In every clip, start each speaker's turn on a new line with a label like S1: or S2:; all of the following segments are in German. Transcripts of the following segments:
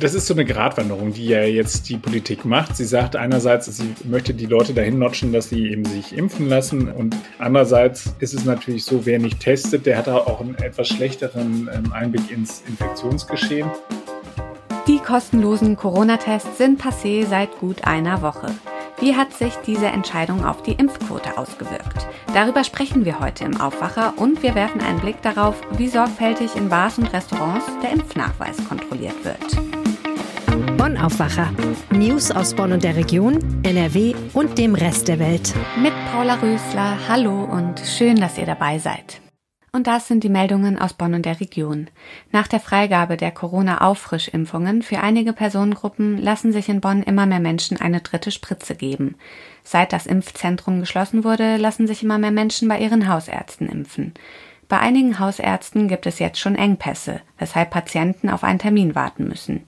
S1: Das ist so eine Gratwanderung, die ja jetzt die Politik macht. Sie sagt einerseits, sie möchte die Leute dahin notchen, dass sie eben sich impfen lassen. Und andererseits ist es natürlich so, wer nicht testet, der hat auch einen etwas schlechteren ähm, Einblick ins Infektionsgeschehen.
S2: Die kostenlosen Corona-Tests sind passé seit gut einer Woche. Wie hat sich diese Entscheidung auf die Impfquote ausgewirkt? Darüber sprechen wir heute im Aufwacher und wir werfen einen Blick darauf, wie sorgfältig in Bars und Restaurants der Impfnachweis kontrolliert wird.
S3: Bonn Aufwacher. News aus Bonn und der Region, NRW und dem Rest der Welt.
S2: Mit Paula Rösler, hallo und schön, dass ihr dabei seid. Und das sind die Meldungen aus Bonn und der Region. Nach der Freigabe der Corona-Auffrischimpfungen für einige Personengruppen lassen sich in Bonn immer mehr Menschen eine dritte Spritze geben. Seit das Impfzentrum geschlossen wurde, lassen sich immer mehr Menschen bei ihren Hausärzten impfen. Bei einigen Hausärzten gibt es jetzt schon Engpässe, weshalb Patienten auf einen Termin warten müssen.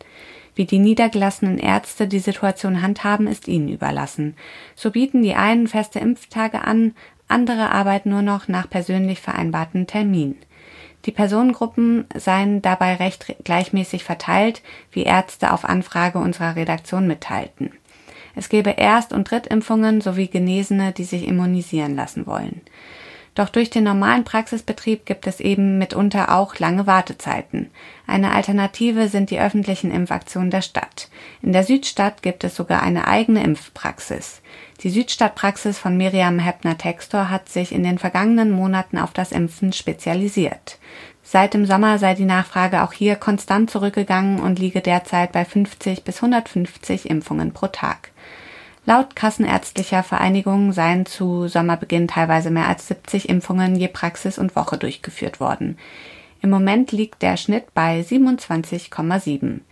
S2: Wie die niedergelassenen Ärzte die Situation handhaben, ist ihnen überlassen. So bieten die einen feste Impftage an, andere arbeiten nur noch nach persönlich vereinbarten Terminen. Die Personengruppen seien dabei recht gleichmäßig verteilt, wie Ärzte auf Anfrage unserer Redaktion mitteilten. Es gebe Erst- und Drittimpfungen sowie Genesene, die sich immunisieren lassen wollen. Doch durch den normalen Praxisbetrieb gibt es eben mitunter auch lange Wartezeiten. Eine Alternative sind die öffentlichen Impfaktionen der Stadt. In der Südstadt gibt es sogar eine eigene Impfpraxis. Die Südstadtpraxis von Miriam Heppner-Textor hat sich in den vergangenen Monaten auf das Impfen spezialisiert. Seit dem Sommer sei die Nachfrage auch hier konstant zurückgegangen und liege derzeit bei 50 bis 150 Impfungen pro Tag. Laut Kassenärztlicher Vereinigung seien zu Sommerbeginn teilweise mehr als 70 Impfungen je Praxis und Woche durchgeführt worden. Im Moment liegt der Schnitt bei 27,7.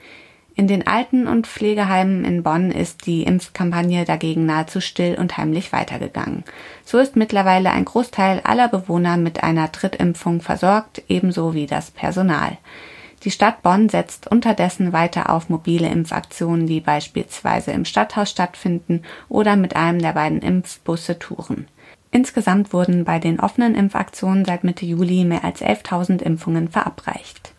S2: In den Alten- und Pflegeheimen in Bonn ist die Impfkampagne dagegen nahezu still und heimlich weitergegangen. So ist mittlerweile ein Großteil aller Bewohner mit einer Drittimpfung versorgt, ebenso wie das Personal. Die Stadt Bonn setzt unterdessen weiter auf mobile Impfaktionen, die beispielsweise im Stadthaus stattfinden oder mit einem der beiden Impfbusse touren. Insgesamt wurden bei den offenen Impfaktionen seit Mitte Juli mehr als 11.000 Impfungen verabreicht.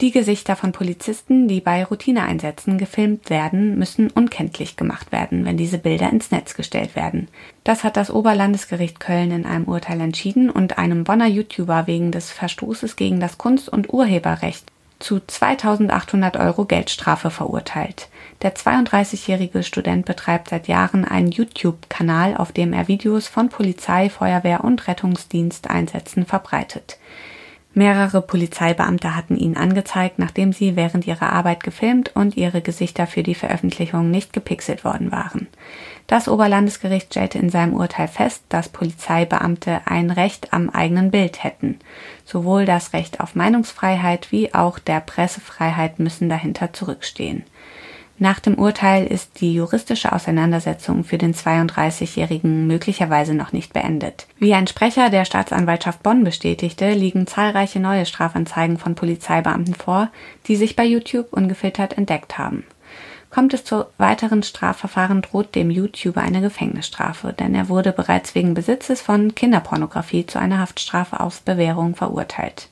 S2: Die Gesichter von Polizisten, die bei Routineeinsätzen gefilmt werden, müssen unkenntlich gemacht werden, wenn diese Bilder ins Netz gestellt werden. Das hat das Oberlandesgericht Köln in einem Urteil entschieden und einem Bonner YouTuber wegen des Verstoßes gegen das Kunst- und Urheberrecht zu 2800 Euro Geldstrafe verurteilt. Der 32-jährige Student betreibt seit Jahren einen YouTube-Kanal, auf dem er Videos von Polizei, Feuerwehr und Rettungsdiensteinsätzen verbreitet. Mehrere Polizeibeamte hatten ihn angezeigt, nachdem sie während ihrer Arbeit gefilmt und ihre Gesichter für die Veröffentlichung nicht gepixelt worden waren. Das Oberlandesgericht stellte in seinem Urteil fest, dass Polizeibeamte ein Recht am eigenen Bild hätten. Sowohl das Recht auf Meinungsfreiheit wie auch der Pressefreiheit müssen dahinter zurückstehen. Nach dem Urteil ist die juristische Auseinandersetzung für den 32-Jährigen möglicherweise noch nicht beendet. Wie ein Sprecher der Staatsanwaltschaft Bonn bestätigte, liegen zahlreiche neue Strafanzeigen von Polizeibeamten vor, die sich bei YouTube ungefiltert entdeckt haben. Kommt es zu weiteren Strafverfahren, droht dem YouTuber eine Gefängnisstrafe, denn er wurde bereits wegen Besitzes von Kinderpornografie zu einer Haftstrafe auf Bewährung verurteilt.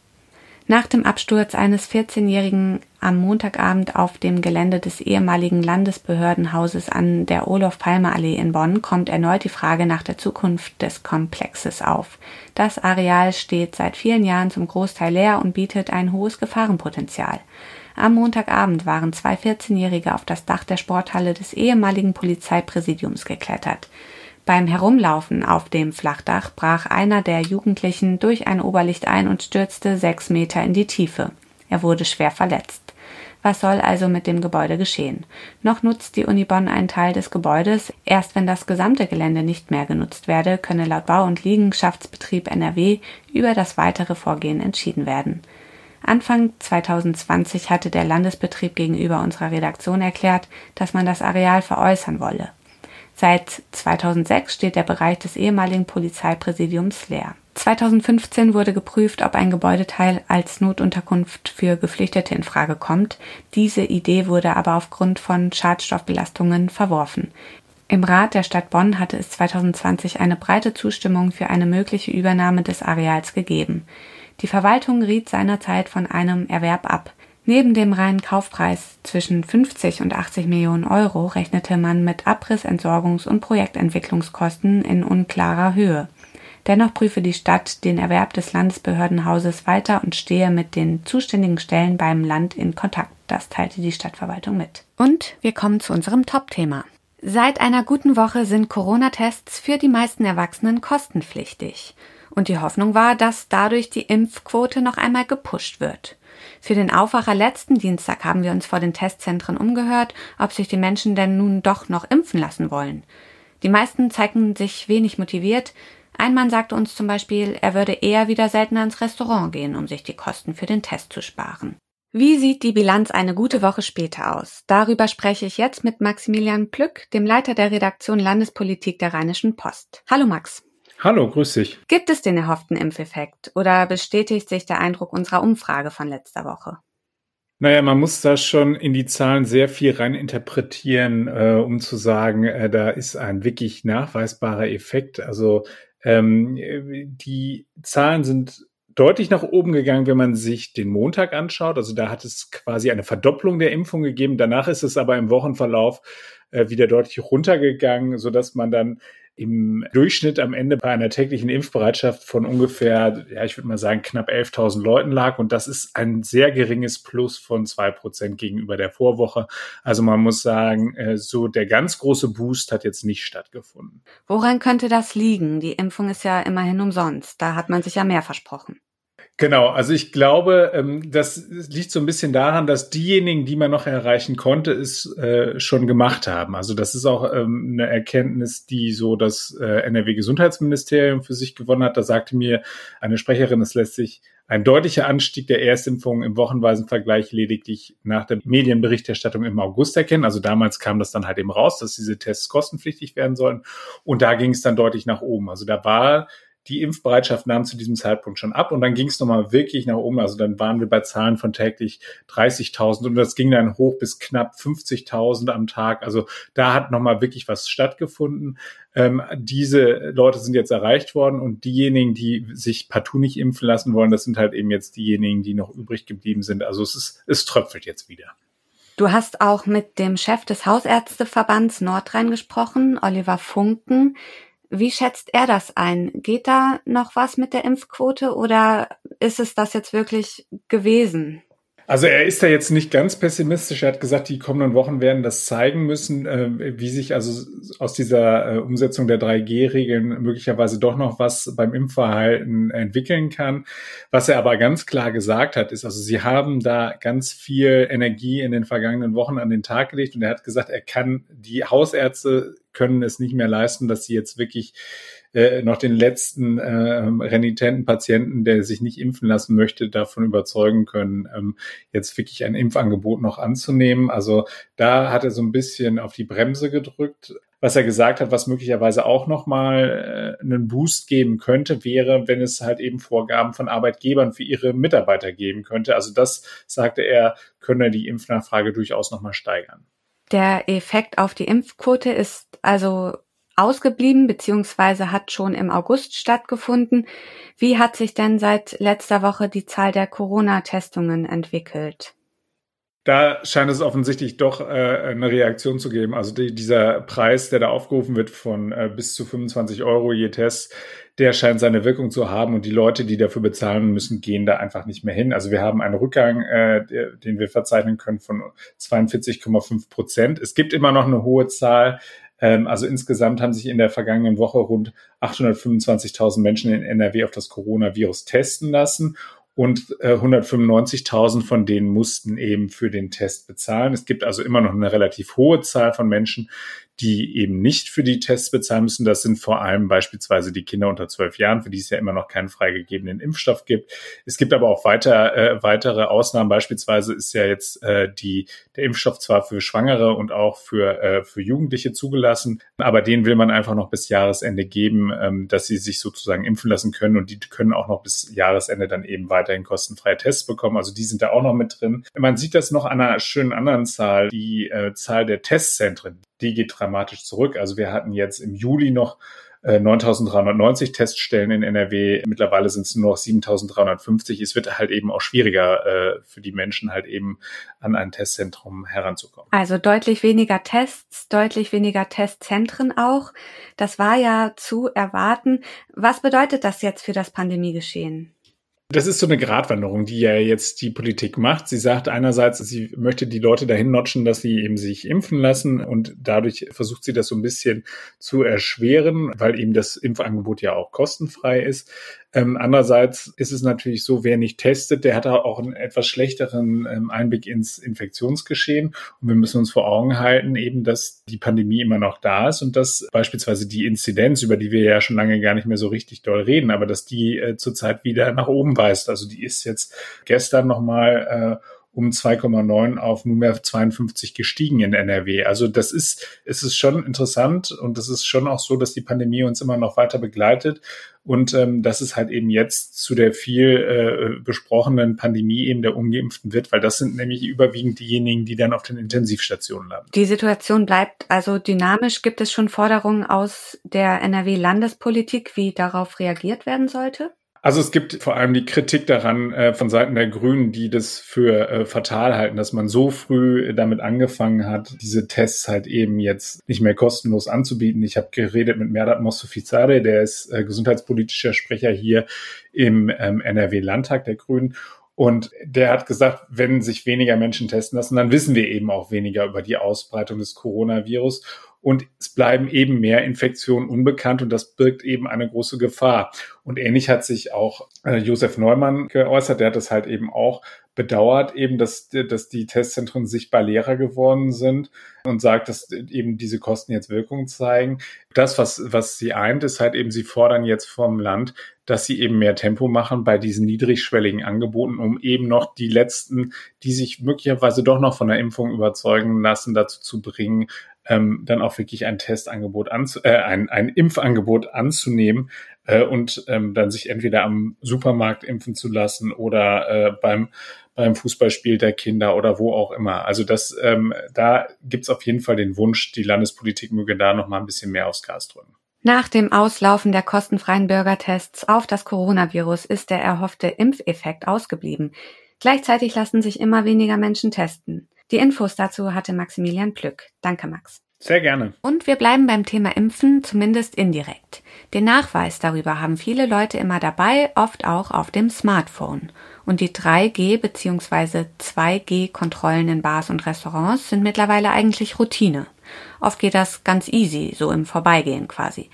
S2: Nach dem Absturz eines 14-Jährigen am Montagabend auf dem Gelände des ehemaligen Landesbehördenhauses an der Olof-Palme-Allee in Bonn kommt erneut die Frage nach der Zukunft des Komplexes auf. Das Areal steht seit vielen Jahren zum Großteil leer und bietet ein hohes Gefahrenpotenzial. Am Montagabend waren zwei 14-Jährige auf das Dach der Sporthalle des ehemaligen Polizeipräsidiums geklettert. Beim Herumlaufen auf dem Flachdach brach einer der Jugendlichen durch ein Oberlicht ein und stürzte sechs Meter in die Tiefe. Er wurde schwer verletzt. Was soll also mit dem Gebäude geschehen? Noch nutzt die Uni Bonn einen Teil des Gebäudes. Erst wenn das gesamte Gelände nicht mehr genutzt werde, könne laut Bau- und Liegenschaftsbetrieb NRW über das weitere Vorgehen entschieden werden. Anfang 2020 hatte der Landesbetrieb gegenüber unserer Redaktion erklärt, dass man das Areal veräußern wolle. Seit 2006 steht der Bereich des ehemaligen Polizeipräsidiums leer. 2015 wurde geprüft, ob ein Gebäudeteil als Notunterkunft für Geflüchtete in Frage kommt. Diese Idee wurde aber aufgrund von Schadstoffbelastungen verworfen. Im Rat der Stadt Bonn hatte es 2020 eine breite Zustimmung für eine mögliche Übernahme des Areals gegeben. Die Verwaltung riet seinerzeit von einem Erwerb ab. Neben dem reinen Kaufpreis zwischen 50 und 80 Millionen Euro rechnete man mit Abriss-, Entsorgungs- und Projektentwicklungskosten in unklarer Höhe. Dennoch prüfe die Stadt den Erwerb des Landesbehördenhauses weiter und stehe mit den zuständigen Stellen beim Land in Kontakt. Das teilte die Stadtverwaltung mit. Und wir kommen zu unserem Top-Thema. Seit einer guten Woche sind Corona-Tests für die meisten Erwachsenen kostenpflichtig. Und die Hoffnung war, dass dadurch die Impfquote noch einmal gepusht wird. Für den Aufwacher letzten Dienstag haben wir uns vor den Testzentren umgehört, ob sich die Menschen denn nun doch noch impfen lassen wollen. Die meisten zeigten sich wenig motiviert, ein Mann sagte uns zum Beispiel, er würde eher wieder seltener ins Restaurant gehen, um sich die Kosten für den Test zu sparen. Wie sieht die Bilanz eine gute Woche später aus? Darüber spreche ich jetzt mit Maximilian Plück, dem Leiter der Redaktion Landespolitik der Rheinischen Post. Hallo Max.
S1: Hallo, grüß dich.
S2: Gibt es den erhofften Impfeffekt oder bestätigt sich der Eindruck unserer Umfrage von letzter Woche?
S1: Naja, man muss da schon in die Zahlen sehr viel rein interpretieren, äh, um zu sagen, äh, da ist ein wirklich nachweisbarer Effekt. Also ähm, die Zahlen sind deutlich nach oben gegangen, wenn man sich den Montag anschaut. Also da hat es quasi eine Verdopplung der Impfung gegeben. Danach ist es aber im Wochenverlauf äh, wieder deutlich runtergegangen, so dass man dann im Durchschnitt am Ende bei einer täglichen Impfbereitschaft von ungefähr, ja, ich würde mal sagen, knapp 11.000 Leuten lag. Und das ist ein sehr geringes Plus von zwei Prozent gegenüber der Vorwoche. Also man muss sagen, äh, so der ganz große Boost hat jetzt nicht stattgefunden.
S2: Woran könnte das liegen? Die Impfung ist ja immerhin umsonst. Da hat man sich ja mehr versprochen.
S1: Genau, also ich glaube, ähm, das liegt so ein bisschen daran, dass diejenigen, die man noch erreichen konnte, es äh, schon gemacht haben. Also das ist auch ähm, eine Erkenntnis, die so das äh, NRW-Gesundheitsministerium für sich gewonnen hat. Da sagte mir eine Sprecherin, es lässt sich ein deutlicher Anstieg der Erstimpfungen im wochenweisen Vergleich lediglich nach der Medienberichterstattung im August erkennen. Also damals kam das dann halt eben raus, dass diese Tests kostenpflichtig werden sollen. Und da ging es dann deutlich nach oben. Also da war die Impfbereitschaft nahm zu diesem Zeitpunkt schon ab und dann ging es nochmal wirklich nach oben. Also dann waren wir bei Zahlen von täglich 30.000 und das ging dann hoch bis knapp 50.000 am Tag. Also da hat nochmal wirklich was stattgefunden. Ähm, diese Leute sind jetzt erreicht worden und diejenigen, die sich partout nicht impfen lassen wollen, das sind halt eben jetzt diejenigen, die noch übrig geblieben sind. Also es ist, es tröpfelt jetzt wieder.
S2: Du hast auch mit dem Chef des Hausärzteverbands Nordrhein gesprochen, Oliver Funken. Wie schätzt er das ein? Geht da noch was mit der Impfquote oder ist es das jetzt wirklich gewesen?
S1: Also er ist da jetzt nicht ganz pessimistisch. Er hat gesagt, die kommenden Wochen werden das zeigen müssen, äh, wie sich also aus dieser äh, Umsetzung der 3G-Regeln möglicherweise doch noch was beim Impfverhalten entwickeln kann. Was er aber ganz klar gesagt hat, ist, also sie haben da ganz viel Energie in den vergangenen Wochen an den Tag gelegt und er hat gesagt, er kann die Hausärzte können es nicht mehr leisten, dass sie jetzt wirklich äh, noch den letzten äh, renitenten Patienten, der sich nicht impfen lassen möchte, davon überzeugen können, ähm, jetzt wirklich ein Impfangebot noch anzunehmen. Also da hat er so ein bisschen auf die Bremse gedrückt. Was er gesagt hat, was möglicherweise auch nochmal äh, einen Boost geben könnte, wäre, wenn es halt eben Vorgaben von Arbeitgebern für ihre Mitarbeiter geben könnte. Also das, sagte er, könne die Impfnachfrage durchaus nochmal steigern.
S2: Der Effekt auf die Impfquote ist also ausgeblieben beziehungsweise hat schon im August stattgefunden. Wie hat sich denn seit letzter Woche die Zahl der Corona-Testungen entwickelt?
S1: Da scheint es offensichtlich doch äh, eine Reaktion zu geben. Also die, dieser Preis, der da aufgerufen wird von äh, bis zu 25 Euro je Test, der scheint seine Wirkung zu haben und die Leute, die dafür bezahlen müssen, gehen da einfach nicht mehr hin. Also wir haben einen Rückgang, äh, den wir verzeichnen können von 42,5 Prozent. Es gibt immer noch eine hohe Zahl. Ähm, also insgesamt haben sich in der vergangenen Woche rund 825.000 Menschen in NRW auf das Coronavirus testen lassen und äh, 195.000 von denen mussten eben für den Test bezahlen. Es gibt also immer noch eine relativ hohe Zahl von Menschen, die eben nicht für die Tests bezahlen müssen. Das sind vor allem beispielsweise die Kinder unter zwölf Jahren, für die es ja immer noch keinen freigegebenen Impfstoff gibt. Es gibt aber auch weiter, äh, weitere Ausnahmen. Beispielsweise ist ja jetzt äh, die, der Impfstoff zwar für Schwangere und auch für, äh, für Jugendliche zugelassen, aber den will man einfach noch bis Jahresende geben, ähm, dass sie sich sozusagen impfen lassen können und die können auch noch bis Jahresende dann eben weiterhin kostenfreie Tests bekommen. Also die sind da auch noch mit drin. Man sieht das noch an einer schönen anderen Zahl. Die äh, Zahl der Testzentren, die geht dramatisch zurück. Also wir hatten jetzt im Juli noch 9.390 äh, Teststellen in NRW. Mittlerweile sind es nur noch 7.350. Es wird halt eben auch schwieriger äh, für die Menschen halt eben an ein Testzentrum heranzukommen.
S2: Also deutlich weniger Tests, deutlich weniger Testzentren auch. Das war ja zu erwarten. Was bedeutet das jetzt für das Pandemiegeschehen?
S1: Das ist so eine Gratwanderung, die ja jetzt die Politik macht. Sie sagt einerseits, sie möchte die Leute dahin notchen, dass sie eben sich impfen lassen und dadurch versucht sie das so ein bisschen zu erschweren, weil eben das Impfangebot ja auch kostenfrei ist. Ähm, andererseits ist es natürlich so, wer nicht testet, der hat auch einen etwas schlechteren ähm, Einblick ins Infektionsgeschehen. Und wir müssen uns vor Augen halten, eben, dass die Pandemie immer noch da ist und dass beispielsweise die Inzidenz, über die wir ja schon lange gar nicht mehr so richtig doll reden, aber dass die äh, zurzeit wieder nach oben weist. Also die ist jetzt gestern nochmal äh, um 2,9 auf nunmehr 52 gestiegen in NRW. Also das ist, es ist schon interessant und es ist schon auch so, dass die Pandemie uns immer noch weiter begleitet und ähm, dass es halt eben jetzt zu der viel äh, besprochenen Pandemie eben der Ungeimpften wird, weil das sind nämlich überwiegend diejenigen, die dann auf den Intensivstationen landen.
S2: Die Situation bleibt also dynamisch. Gibt es schon Forderungen aus der NRW-Landespolitik, wie darauf reagiert werden sollte?
S1: Also es gibt vor allem die Kritik daran äh, von Seiten der Grünen, die das für äh, fatal halten, dass man so früh damit angefangen hat, diese Tests halt eben jetzt nicht mehr kostenlos anzubieten. Ich habe geredet mit Merdat Mostofizade, der ist äh, gesundheitspolitischer Sprecher hier im ähm, NRW-Landtag der Grünen. Und der hat gesagt, wenn sich weniger Menschen testen lassen, dann wissen wir eben auch weniger über die Ausbreitung des Coronavirus und es bleiben eben mehr Infektionen unbekannt und das birgt eben eine große Gefahr. Und ähnlich hat sich auch äh, Josef Neumann geäußert, der hat das halt eben auch bedauert, eben, dass, dass die Testzentren sichtbar leerer geworden sind und sagt, dass eben diese Kosten jetzt Wirkung zeigen. Das, was, was sie eint, ist halt eben, sie fordern jetzt vom Land, dass sie eben mehr Tempo machen bei diesen niedrigschwelligen Angeboten, um eben noch die letzten, die sich möglicherweise doch noch von der Impfung überzeugen lassen, dazu zu bringen, ähm, dann auch wirklich ein Testangebot anzu äh, ein, ein Impfangebot anzunehmen äh, und ähm, dann sich entweder am Supermarkt impfen zu lassen oder äh, beim beim Fußballspiel der Kinder oder wo auch immer. Also das, ähm, da gibt's auf jeden Fall den Wunsch, die Landespolitik möge da noch mal ein bisschen mehr aufs Gas drücken.
S2: Nach dem Auslaufen der kostenfreien Bürgertests auf das Coronavirus ist der erhoffte Impfeffekt ausgeblieben. Gleichzeitig lassen sich immer weniger Menschen testen. Die Infos dazu hatte Maximilian Plück. Danke, Max.
S1: Sehr gerne.
S2: Und wir bleiben beim Thema Impfen, zumindest indirekt. Den Nachweis darüber haben viele Leute immer dabei, oft auch auf dem Smartphone. Und die 3G bzw. 2G-Kontrollen in Bars und Restaurants sind mittlerweile eigentlich Routine. Oft geht das ganz easy, so im Vorbeigehen quasi.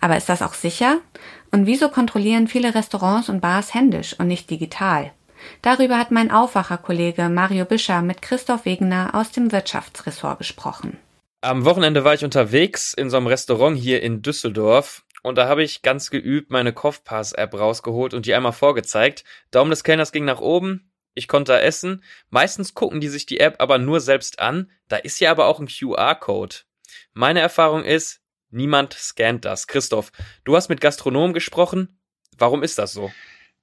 S2: Aber ist das auch sicher? Und wieso kontrollieren viele Restaurants und Bars händisch und nicht digital? Darüber hat mein Aufwacherkollege Mario Bischer mit Christoph Wegener aus dem Wirtschaftsressort gesprochen.
S4: Am Wochenende war ich unterwegs in so einem Restaurant hier in Düsseldorf und da habe ich ganz geübt meine Kopfpass-App rausgeholt und die einmal vorgezeigt. Daumen des Kellners ging nach oben, ich konnte essen. Meistens gucken die sich die App aber nur selbst an. Da ist ja aber auch ein QR-Code. Meine Erfahrung ist, niemand scannt das. Christoph, du hast mit Gastronomen gesprochen. Warum ist das so?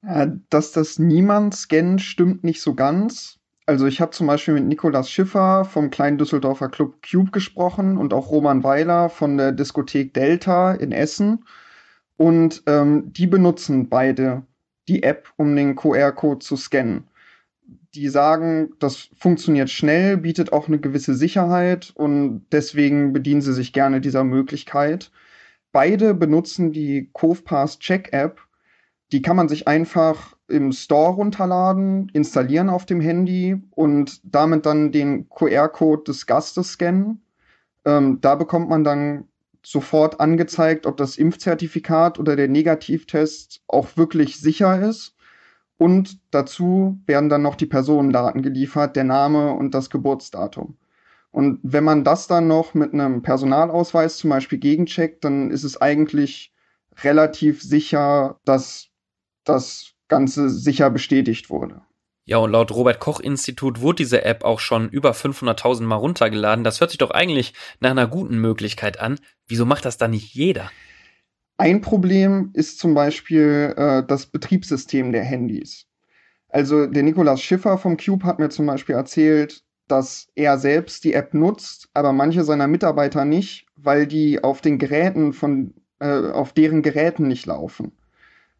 S5: Äh, dass das niemand scannt, stimmt nicht so ganz. Also ich habe zum Beispiel mit Nikolas Schiffer vom kleinen Düsseldorfer Club Cube gesprochen und auch Roman Weiler von der Diskothek Delta in Essen. Und ähm, die benutzen beide die App, um den QR-Code zu scannen. Die sagen, das funktioniert schnell, bietet auch eine gewisse Sicherheit und deswegen bedienen sie sich gerne dieser Möglichkeit. Beide benutzen die CovePass Check App die kann man sich einfach im Store runterladen, installieren auf dem Handy und damit dann den QR-Code des Gastes scannen. Ähm, da bekommt man dann sofort angezeigt, ob das Impfzertifikat oder der Negativtest auch wirklich sicher ist. Und dazu werden dann noch die Personendaten geliefert, der Name und das Geburtsdatum. Und wenn man das dann noch mit einem Personalausweis zum Beispiel gegencheckt, dann ist es eigentlich relativ sicher, dass das Ganze sicher bestätigt wurde.
S4: Ja, und laut Robert Koch Institut wurde diese App auch schon über 500.000 Mal runtergeladen. Das hört sich doch eigentlich nach einer guten Möglichkeit an. Wieso macht das dann nicht jeder?
S5: Ein Problem ist zum Beispiel äh, das Betriebssystem der Handys. Also der Nikolaus Schiffer vom Cube hat mir zum Beispiel erzählt, dass er selbst die App nutzt, aber manche seiner Mitarbeiter nicht, weil die auf den Geräten von, äh, auf deren Geräten nicht laufen.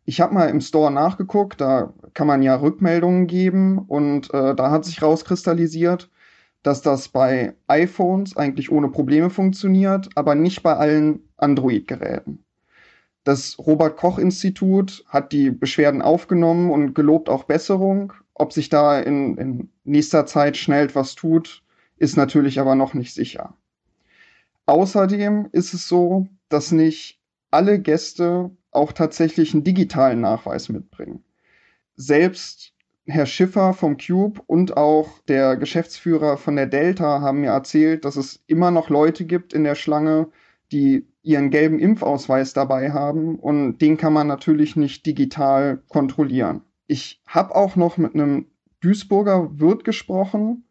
S5: Ich habe mal im Store nachgeguckt, da kann man ja Rückmeldungen geben und äh, da hat sich rauskristallisiert, dass das bei iPhones eigentlich ohne Probleme funktioniert, aber nicht bei allen Android-Geräten. Das Robert Koch Institut hat die Beschwerden aufgenommen und gelobt auch Besserung. Ob sich da in, in nächster Zeit schnell etwas tut, ist natürlich aber noch nicht sicher. Außerdem ist es so, dass nicht alle Gäste auch tatsächlich einen digitalen Nachweis mitbringen. Selbst Herr Schiffer vom Cube und auch der Geschäftsführer von der Delta haben mir erzählt, dass es immer noch Leute gibt in der Schlange, die ihren gelben Impfausweis dabei haben und den kann man natürlich nicht digital kontrollieren. Ich habe auch noch mit einem Duisburger Wirt gesprochen,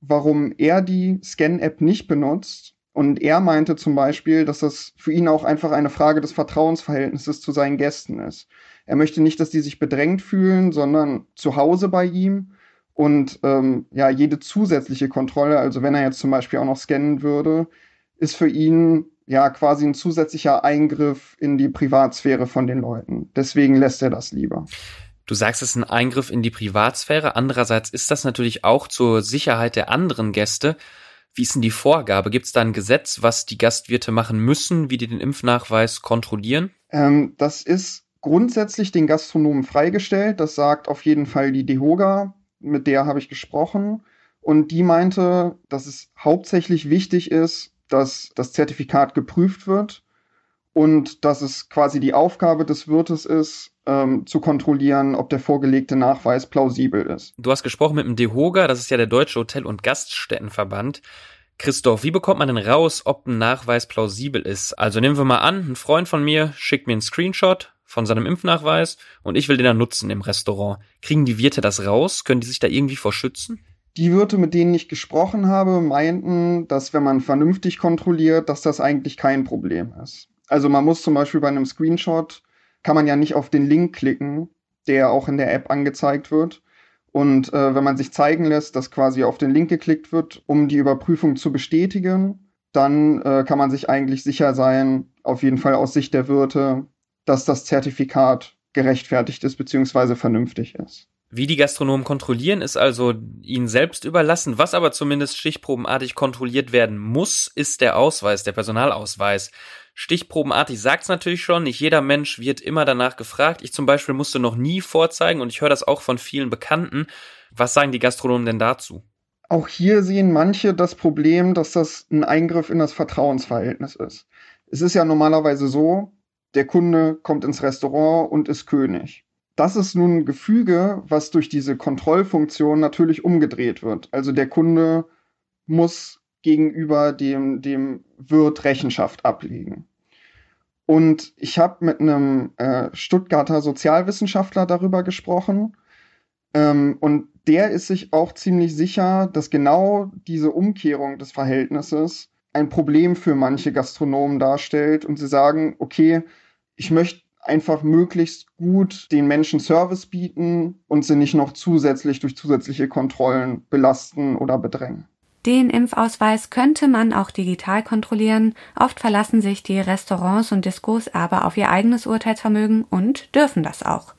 S5: warum er die Scan-App nicht benutzt und er meinte zum Beispiel, dass das für ihn auch einfach eine Frage des Vertrauensverhältnisses zu seinen Gästen ist. Er möchte nicht, dass die sich bedrängt fühlen, sondern zu Hause bei ihm. Und ähm, ja, jede zusätzliche Kontrolle, also wenn er jetzt zum Beispiel auch noch scannen würde, ist für ihn ja quasi ein zusätzlicher Eingriff in die Privatsphäre von den Leuten. Deswegen lässt er das lieber.
S4: Du sagst, es ist ein Eingriff in die Privatsphäre. Andererseits ist das natürlich auch zur Sicherheit der anderen Gäste. Wie ist denn die Vorgabe? Gibt es da ein Gesetz, was die Gastwirte machen müssen, wie die den Impfnachweis kontrollieren?
S5: Ähm, das ist grundsätzlich den Gastronomen freigestellt. Das sagt auf jeden Fall die DEHOGA, mit der habe ich gesprochen. Und die meinte, dass es hauptsächlich wichtig ist, dass das Zertifikat geprüft wird und dass es quasi die Aufgabe des Wirtes ist, ähm, zu kontrollieren, ob der vorgelegte Nachweis plausibel ist.
S4: Du hast gesprochen mit dem DEHOGA, das ist ja der Deutsche Hotel- und Gaststättenverband. Christoph, wie bekommt man denn raus, ob ein Nachweis plausibel ist? Also nehmen wir mal an, ein Freund von mir schickt mir einen Screenshot von seinem Impfnachweis und ich will den dann nutzen im Restaurant. Kriegen die Wirte das raus? Können die sich da irgendwie vor schützen?
S5: Die Wirte, mit denen ich gesprochen habe, meinten, dass wenn man vernünftig kontrolliert, dass das eigentlich kein Problem ist. Also man muss zum Beispiel bei einem Screenshot kann man ja nicht auf den Link klicken, der auch in der App angezeigt wird. Und äh, wenn man sich zeigen lässt, dass quasi auf den Link geklickt wird, um die Überprüfung zu bestätigen, dann äh, kann man sich eigentlich sicher sein, auf jeden Fall aus Sicht der Wirte, dass das Zertifikat gerechtfertigt ist bzw. vernünftig ist.
S4: Wie die Gastronomen kontrollieren, ist also ihnen selbst überlassen. Was aber zumindest stichprobenartig kontrolliert werden muss, ist der Ausweis, der Personalausweis. Stichprobenartig sagt's natürlich schon, nicht jeder Mensch wird immer danach gefragt. Ich zum Beispiel musste noch nie vorzeigen und ich höre das auch von vielen Bekannten. Was sagen die Gastronomen denn dazu?
S5: Auch hier sehen manche das Problem, dass das ein Eingriff in das Vertrauensverhältnis ist. Es ist ja normalerweise so, der Kunde kommt ins Restaurant und ist König. Das ist nun ein Gefüge, was durch diese Kontrollfunktion natürlich umgedreht wird. Also der Kunde muss gegenüber dem, dem Wirt Rechenschaft ablegen. Und ich habe mit einem äh, Stuttgarter Sozialwissenschaftler darüber gesprochen. Ähm, und der ist sich auch ziemlich sicher, dass genau diese Umkehrung des Verhältnisses ein Problem für manche Gastronomen darstellt. Und sie sagen, okay, ich möchte einfach möglichst gut den Menschen Service bieten und sie nicht noch zusätzlich durch zusätzliche Kontrollen belasten oder bedrängen.
S2: Den Impfausweis könnte man auch digital kontrollieren, oft verlassen sich die Restaurants und Diskos aber auf ihr eigenes Urteilsvermögen und dürfen das auch.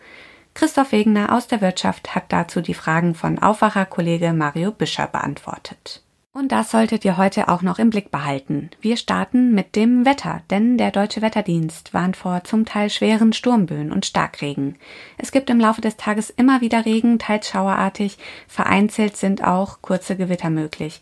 S2: Christoph Wegener aus der Wirtschaft hat dazu die Fragen von Aufwacherkollege Mario Bischer beantwortet. Und das solltet ihr heute auch noch im Blick behalten. Wir starten mit dem Wetter, denn der Deutsche Wetterdienst warnt vor zum Teil schweren Sturmböen und Starkregen. Es gibt im Laufe des Tages immer wieder Regen, teils schauerartig, vereinzelt sind auch kurze Gewitter möglich.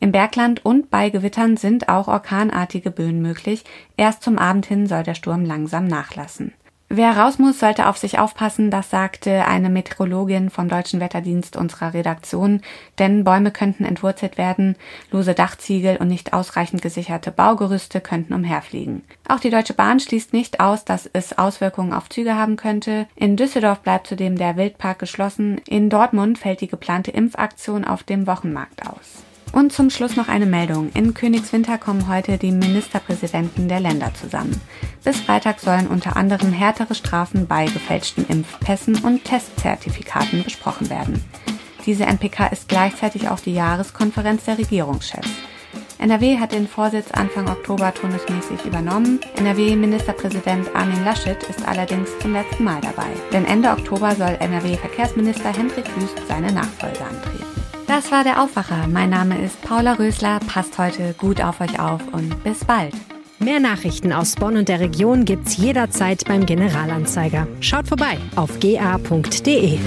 S2: Im Bergland und bei Gewittern sind auch orkanartige Böen möglich. Erst zum Abend hin soll der Sturm langsam nachlassen. Wer raus muss, sollte auf sich aufpassen, das sagte eine Meteorologin vom Deutschen Wetterdienst unserer Redaktion, denn Bäume könnten entwurzelt werden, lose Dachziegel und nicht ausreichend gesicherte Baugerüste könnten umherfliegen. Auch die Deutsche Bahn schließt nicht aus, dass es Auswirkungen auf Züge haben könnte. In Düsseldorf bleibt zudem der Wildpark geschlossen. In Dortmund fällt die geplante Impfaktion auf dem Wochenmarkt aus. Und zum Schluss noch eine Meldung. In Königswinter kommen heute die Ministerpräsidenten der Länder zusammen. Bis Freitag sollen unter anderem härtere Strafen bei gefälschten Impfpässen und Testzertifikaten besprochen werden. Diese NPK ist gleichzeitig auch die Jahreskonferenz der Regierungschefs. NRW hat den Vorsitz Anfang Oktober turnusmäßig übernommen. NRW-Ministerpräsident Armin Laschet ist allerdings zum letzten Mal dabei. Denn Ende Oktober soll NRW-Verkehrsminister Hendrik Wüst seine Nachfolge antreten. Das war der Aufwacher. Mein Name ist Paula Rösler. Passt heute gut auf euch auf und bis bald.
S3: Mehr Nachrichten aus Bonn und der Region gibt's jederzeit beim Generalanzeiger. Schaut vorbei auf ga.de.